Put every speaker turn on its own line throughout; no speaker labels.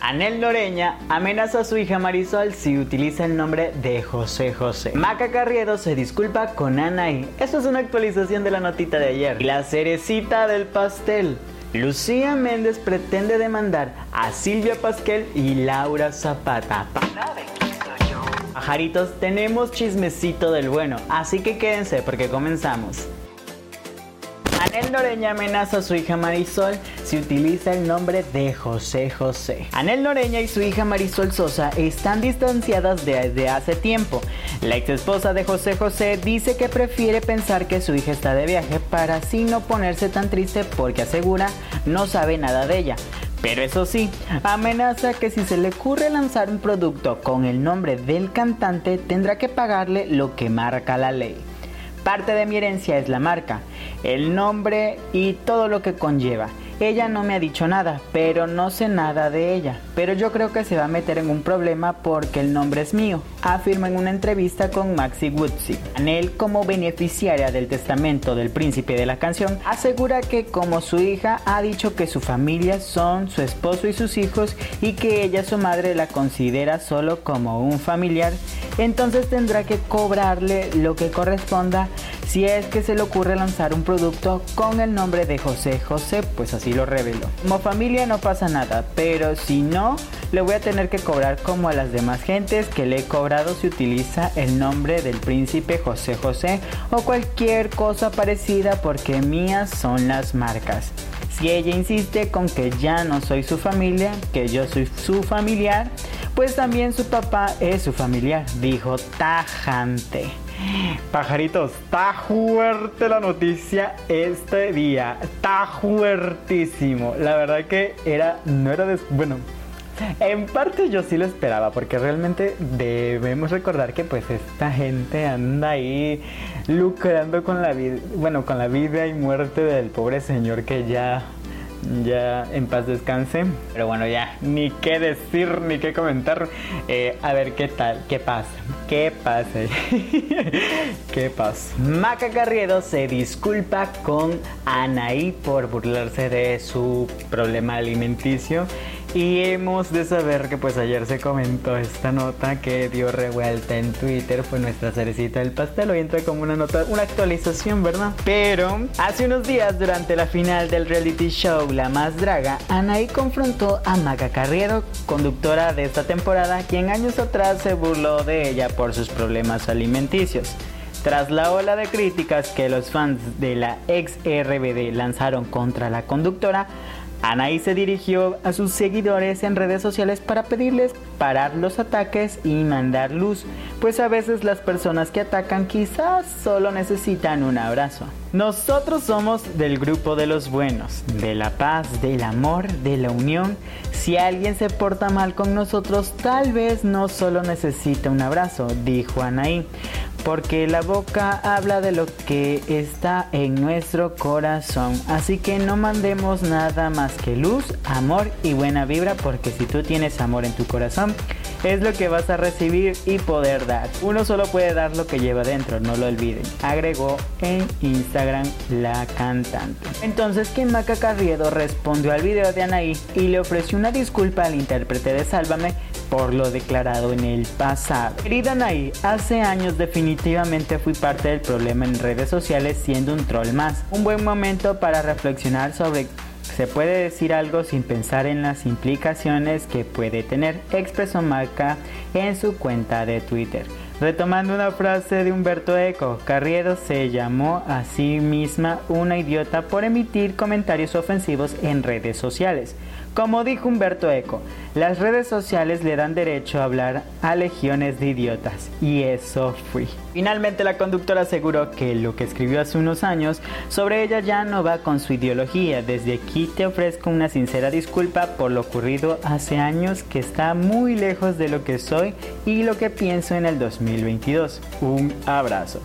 Anel Loreña amenaza a su hija Marisol si utiliza el nombre de José José. Maca Carriedo se disculpa con Anaí. Esto es una actualización de la notita de ayer. La cerecita del pastel. Lucía Méndez pretende demandar a Silvia Pasquel y Laura Zapata. Pajaritos, tenemos chismecito del bueno, así que quédense porque comenzamos. Anel Noreña amenaza a su hija Marisol si utiliza el nombre de José José. Anel Noreña y su hija Marisol Sosa están distanciadas desde hace tiempo. La ex esposa de José José dice que prefiere pensar que su hija está de viaje para así no ponerse tan triste porque asegura no sabe nada de ella. Pero eso sí, amenaza que si se le ocurre lanzar un producto con el nombre del cantante tendrá que pagarle lo que marca la ley. Parte de mi herencia es la marca, el nombre y todo lo que conlleva. Ella no me ha dicho nada, pero no sé nada de ella. Pero yo creo que se va a meter en un problema porque el nombre es mío, afirma en una entrevista con Maxi Woodsy. Anel, como beneficiaria del testamento del príncipe de la canción, asegura que como su hija ha dicho que su familia son su esposo y sus hijos y que ella su madre la considera solo como un familiar, entonces tendrá que cobrarle lo que corresponda si es que se le ocurre lanzar un producto con el nombre de José José, pues así lo reveló. Como familia no pasa nada, pero si no, le voy a tener que cobrar como a las demás gentes que le he cobrado si utiliza el nombre del príncipe José José o cualquier cosa parecida porque mías son las marcas. Si ella insiste con que ya no soy su familia, que yo soy su familiar, pues también su papá es su familiar, dijo tajante. Pajaritos, está fuerte la noticia este día. Está fuertísimo. La verdad que era, no era de, bueno, en parte yo sí lo esperaba, porque realmente debemos recordar que pues esta gente anda ahí lucrando con la vida, bueno, con la vida y muerte del pobre señor que ya ya en paz descanse. Pero bueno, ya ni qué decir ni qué comentar. Eh, a ver qué tal, qué pasa, qué pasa, qué pasa. Maca Carriedo se disculpa con Anaí por burlarse de su problema alimenticio y hemos de saber que pues ayer se comentó esta nota que dio revuelta en Twitter, fue nuestra cerecita del pastel, hoy entra como una nota, una actualización, ¿verdad? Pero hace unos días durante la final del reality show La Más Draga, Anaí confrontó a Maca Carriero, conductora de esta temporada, quien años atrás se burló de ella por sus problemas alimenticios. Tras la ola de críticas que los fans de la ex RBD lanzaron contra la conductora, Anaí se dirigió a sus seguidores en redes sociales para pedirles parar los ataques y mandar luz, pues a veces las personas que atacan quizás solo necesitan un abrazo. Nosotros somos del grupo de los buenos, de la paz, del amor, de la unión. Si alguien se porta mal con nosotros, tal vez no solo necesita un abrazo, dijo Anaí porque la boca habla de lo que está en nuestro corazón. Así que no mandemos nada más que luz, amor y buena vibra, porque si tú tienes amor en tu corazón, es lo que vas a recibir y poder dar. Uno solo puede dar lo que lleva dentro, no lo olviden. Agregó en Instagram la cantante. Entonces, que Maca Carriedo respondió al video de Anaí y le ofreció una disculpa al intérprete de Sálvame por lo declarado en el pasado. Querida Anaí, hace años definitivamente fui parte del problema en redes sociales siendo un troll más. Un buen momento para reflexionar sobre se puede decir algo sin pensar en las implicaciones que puede tener, expresó Marca en su cuenta de Twitter. Retomando una frase de Humberto Eco, Carriero se llamó a sí misma una idiota por emitir comentarios ofensivos en redes sociales. Como dijo Humberto Eco, las redes sociales le dan derecho a hablar a legiones de idiotas. Y eso fui. Finalmente la conductora aseguró que lo que escribió hace unos años sobre ella ya no va con su ideología. Desde aquí te ofrezco una sincera disculpa por lo ocurrido hace años que está muy lejos de lo que soy y lo que pienso en el 2022. Un abrazo.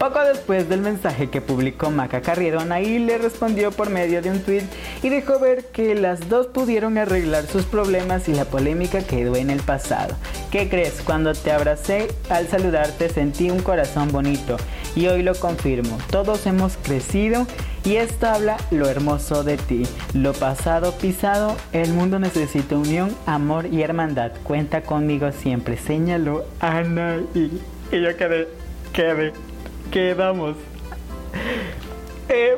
Poco después del mensaje que publicó Maca Carriedo, Anaí le respondió por medio de un tweet y dejó ver que las dos pudieron arreglar sus problemas y la polémica quedó en el pasado. ¿Qué crees? Cuando te abracé al saludarte sentí un corazón bonito y hoy lo confirmo. Todos hemos crecido Y esto habla lo hermoso de ti, lo pasado pisado, el mundo necesita unión, amor y hermandad. Cuenta conmigo siempre, señaló Ana y, y yo quedé, quedé, quedamos. Eh,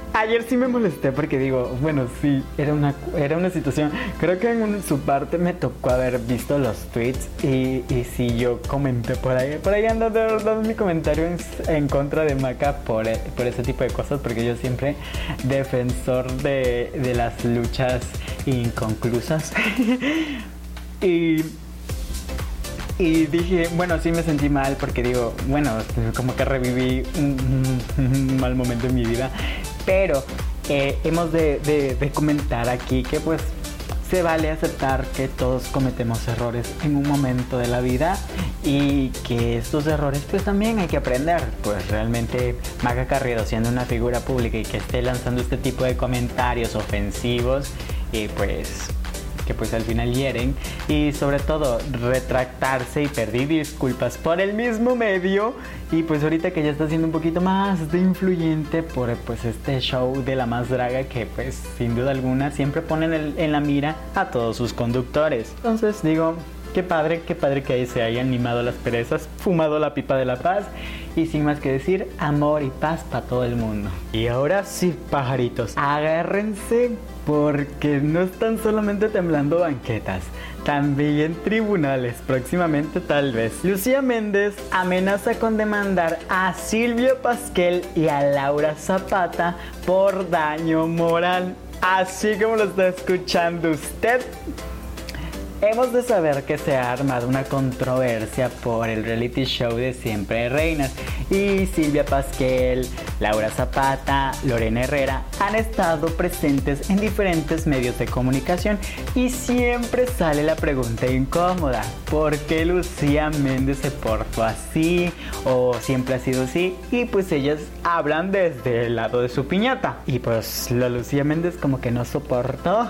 ayer sí me molesté porque digo, bueno, sí, era una, era una situación. Creo que en su parte me tocó haber visto los tweets y, y sí, yo comenté por ahí. Por ahí ando dando mi comentario en, contra de Maca por, por ese tipo de cosas porque yo siempre defensor de, de las luchas inconclusas. y y dije, bueno, sí me sentí mal porque digo, bueno, como que reviví un, mal momento en mi vida. Pero eh, hemos de, comentar aquí que pues se vale aceptar que todos cometemos errores en un momento de la vida y que estos errores pues también hay que aprender. Pues realmente Maga Carriero siendo una figura pública y que esté lanzando este tipo de comentarios ofensivos y pues que pues al final hieren y sobre todo retractarse y pedir disculpas por el mismo medio y pues ahorita que ya está siendo un poquito más de influyente por pues este show de la más draga que pues sin duda alguna siempre ponen en la mira a todos sus conductores. Entonces digo, Qué padre, qué padre que ahí se hayan animado las perezas, fumado la pipa de la paz y sin más que decir, amor y paz para todo el mundo. Y ahora sí, pajaritos, agárrense porque no están solamente temblando banquetas, también tribunales, próximamente tal vez. Lucía Méndez amenaza con demandar a Silvio Pasquel y a Laura Zapata por daño moral. Así como lo está escuchando usted, Hemos de saber que se ha armado una controversia por el reality show de Siempre Reinas y Silvia Pasquel, Laura Zapata, Lorena Herrera han estado presentes en diferentes medios de comunicación y siempre sale la pregunta incómoda, ¿por qué Lucía Méndez se portó así o siempre ha sido así? Y pues ellas hablan desde el lado de su piñata y pues la Lucía Méndez como que no soportó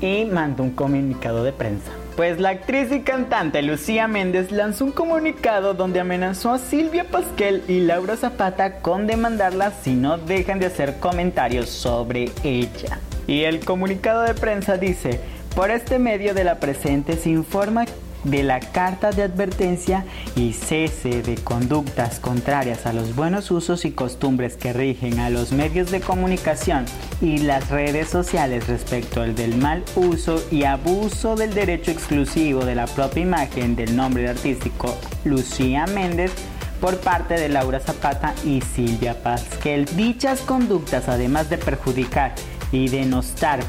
y mandó un comunicado de prensa. Pues la actriz y cantante Lucía Méndez lanzó un comunicado donde amenazó a Silvia Pasquel y Laura Zapata con demandarla si no dejan de hacer comentarios sobre ella. Y el comunicado de prensa dice, por este medio de la presente se informa de la carta de advertencia y cese de conductas contrarias a los buenos usos y costumbres que rigen a los medios de comunicación y las redes sociales respecto al del mal uso y abuso del derecho exclusivo de la propia imagen del nombre artístico Lucía Méndez por parte de Laura Zapata y Silvia Pasquel. Dichas conductas, además de perjudicar y denostar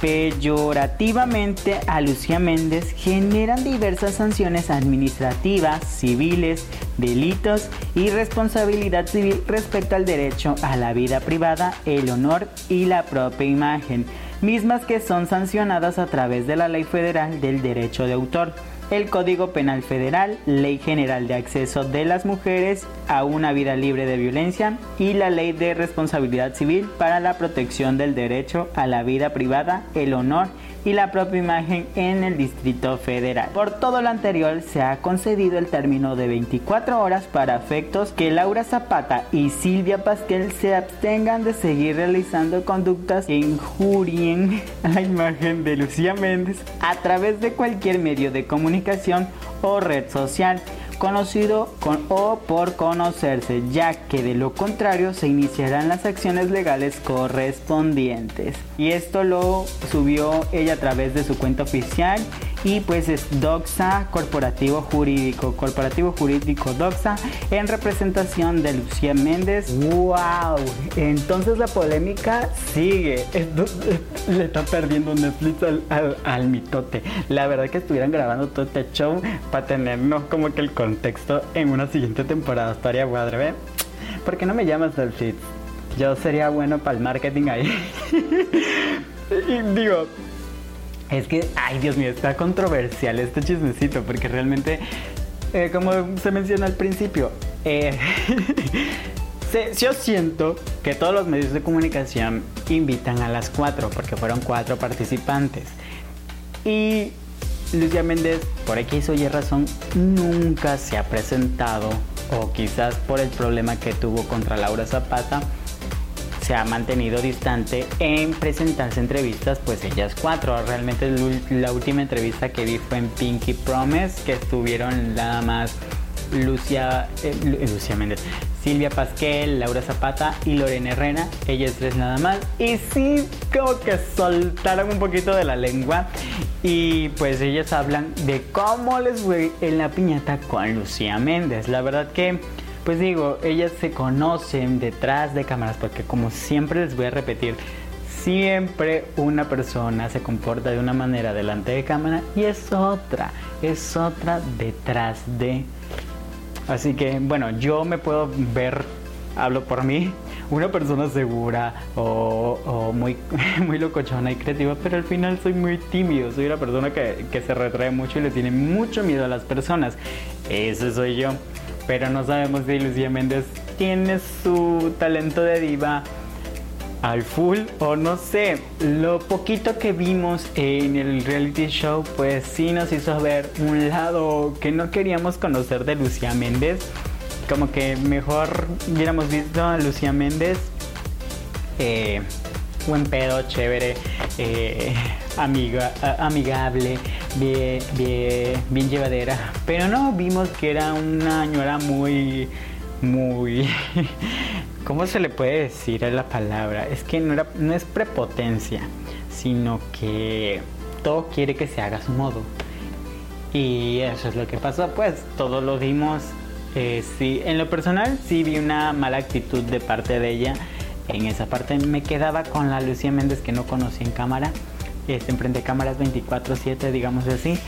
peyorativamente a Lucía Méndez generan diversas sanciones administrativas, civiles, delitos y responsabilidad civil respecto al derecho a la vida privada, el honor y la propia imagen, mismas que son sancionadas a través de la Ley Federal del Derecho de Autor el Código Penal Federal, Ley General de Acceso de las Mujeres a una vida libre de violencia y la Ley de Responsabilidad Civil para la protección del derecho a la vida privada, el honor y la propia imagen en el Distrito Federal. Por todo lo anterior, se ha concedido el término de 24 horas para efectos que Laura Zapata y Silvia Pasquel se abstengan de seguir realizando conductas que injurien a la imagen de Lucía Méndez a través de cualquier medio de comunicación o red social conocido con o por conocerse, ya que de lo contrario se iniciarán las acciones legales correspondientes. Y esto lo subió ella a través de su cuenta oficial y pues es Doxa Corporativo Jurídico, Corporativo Jurídico Doxa en representación de Lucía Méndez. ¡Wow! Entonces la polémica sigue. le está perdiendo Netflix al, al, mitote. La verdad que estuvieran grabando todo este show para tenernos como que el contexto en una siguiente temporada. Estaría guadre, ¿ve? ¿Por qué no me llamas Netflix? Yo sería bueno para el marketing ahí. y digo, es que, ay Dios mío, está controversial este chismecito, porque realmente, eh, como se menciona al principio, eh, yo siento que todos los medios de comunicación invitan a las cuatro, porque fueron cuatro participantes. Y Lucía Méndez, por X o Y razón, nunca se ha presentado, o quizás por el problema que tuvo contra Laura Zapata, se ha mantenido distante en presentarse entrevistas, pues ellas cuatro. Realmente la última entrevista que vi fue en Pinky Promise, que estuvieron nada más Lucia, eh, Lucia Méndez, Silvia Pasquel, Laura Zapata y Lorena Herrera, ellas tres nada más. Y sí, como que soltaron un poquito de la lengua y pues ellas hablan de cómo les fue en la piñata con Lucía Méndez. La verdad que, pues digo, ellas se conocen detrás de cámaras porque como siempre les voy a repetir, siempre una persona se comporta de una manera delante de cámara y es otra, es otra detrás de Así que bueno, yo me puedo ver, hablo por mí, una persona segura o, muy, muy locochona y creativa, pero al final soy muy tímido, soy una persona que, que se retrae mucho y le tiene mucho miedo a las personas. Ese soy yo. Pero no sabemos si Lucía Méndez tiene su talento de diva al full o no sé, lo poquito que vimos en el reality show pues sí nos hizo ver un lado que no queríamos conocer de Lucía Méndez. Como que mejor hubiéramos visto a Lucía Méndez eh, buen pedo, chévere, eh, amiga, amigable, bien, bien, bien llevadera. Pero no, vimos que era una señora muy, muy ¿Cómo se le puede decir la palabra? Es que no, era, no es prepotencia, sino que todo quiere que se haga a su modo. Y eso es lo que pasó, pues todo lo vimos. Eh, sí, en lo personal sí vi una mala actitud de parte de ella. En esa parte me quedaba con la Lucía Méndez que no conocí en cámara. Este, enfrente de cámaras 24/7, digamos así.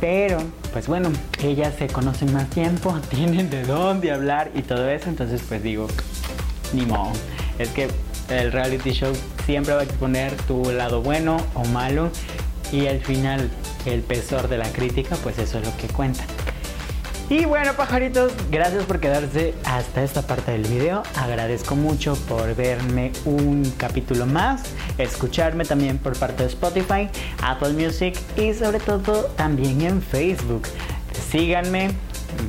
Pero, pues bueno, ellas se conocen más tiempo, tienen de dónde hablar y todo eso. Entonces, pues digo, ni modo. Es que el reality show siempre va a exponer tu lado bueno o malo y al final el pesor de la crítica, pues eso es lo que cuenta. Y bueno, pajaritos, gracias por quedarse hasta esta parte del video. Agradezco mucho por verme un capítulo más, escucharme también por parte de Spotify, Apple Music y sobre todo también en Facebook. Síganme,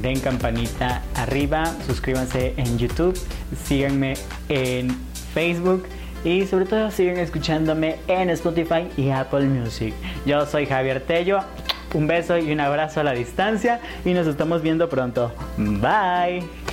den campanita arriba, suscríbanse en YouTube, síganme en Facebook y sobre todo sigan escuchándome en Spotify y Apple Music. Yo soy Javier Tello, un beso y un abrazo a la distancia y nos estamos viendo pronto. Bye.